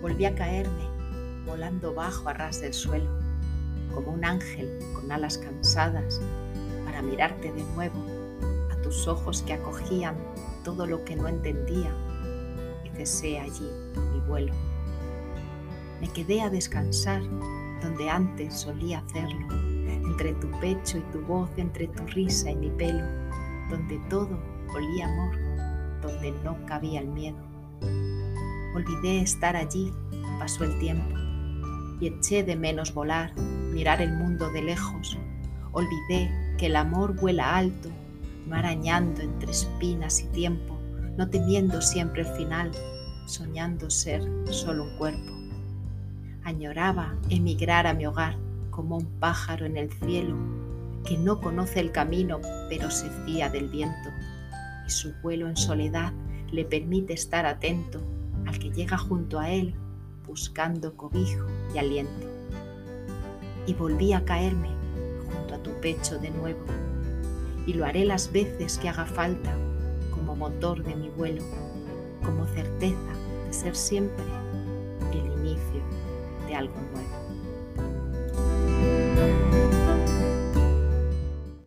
volví a caerme, volando bajo a ras del suelo, como un ángel con alas cansadas, para mirarte de nuevo a tus ojos que acogían todo lo que no entendía y cesé allí mi vuelo. Me quedé a descansar donde antes solía hacerlo, entre tu pecho y tu voz, entre tu risa y mi pelo, donde todo olía amor, donde no cabía el miedo. Olvidé estar allí, pasó el tiempo, y eché de menos volar, mirar el mundo de lejos. Olvidé que el amor vuela alto, no arañando entre espinas y tiempo, no temiendo siempre el final, soñando ser solo un cuerpo. Añoraba emigrar a mi hogar como un pájaro en el cielo que no conoce el camino pero se fía del viento y su vuelo en soledad le permite estar atento al que llega junto a él buscando cobijo y aliento. Y volví a caerme junto a tu pecho de nuevo y lo haré las veces que haga falta como motor de mi vuelo, como certeza de ser siempre el inicio de algo nuevo.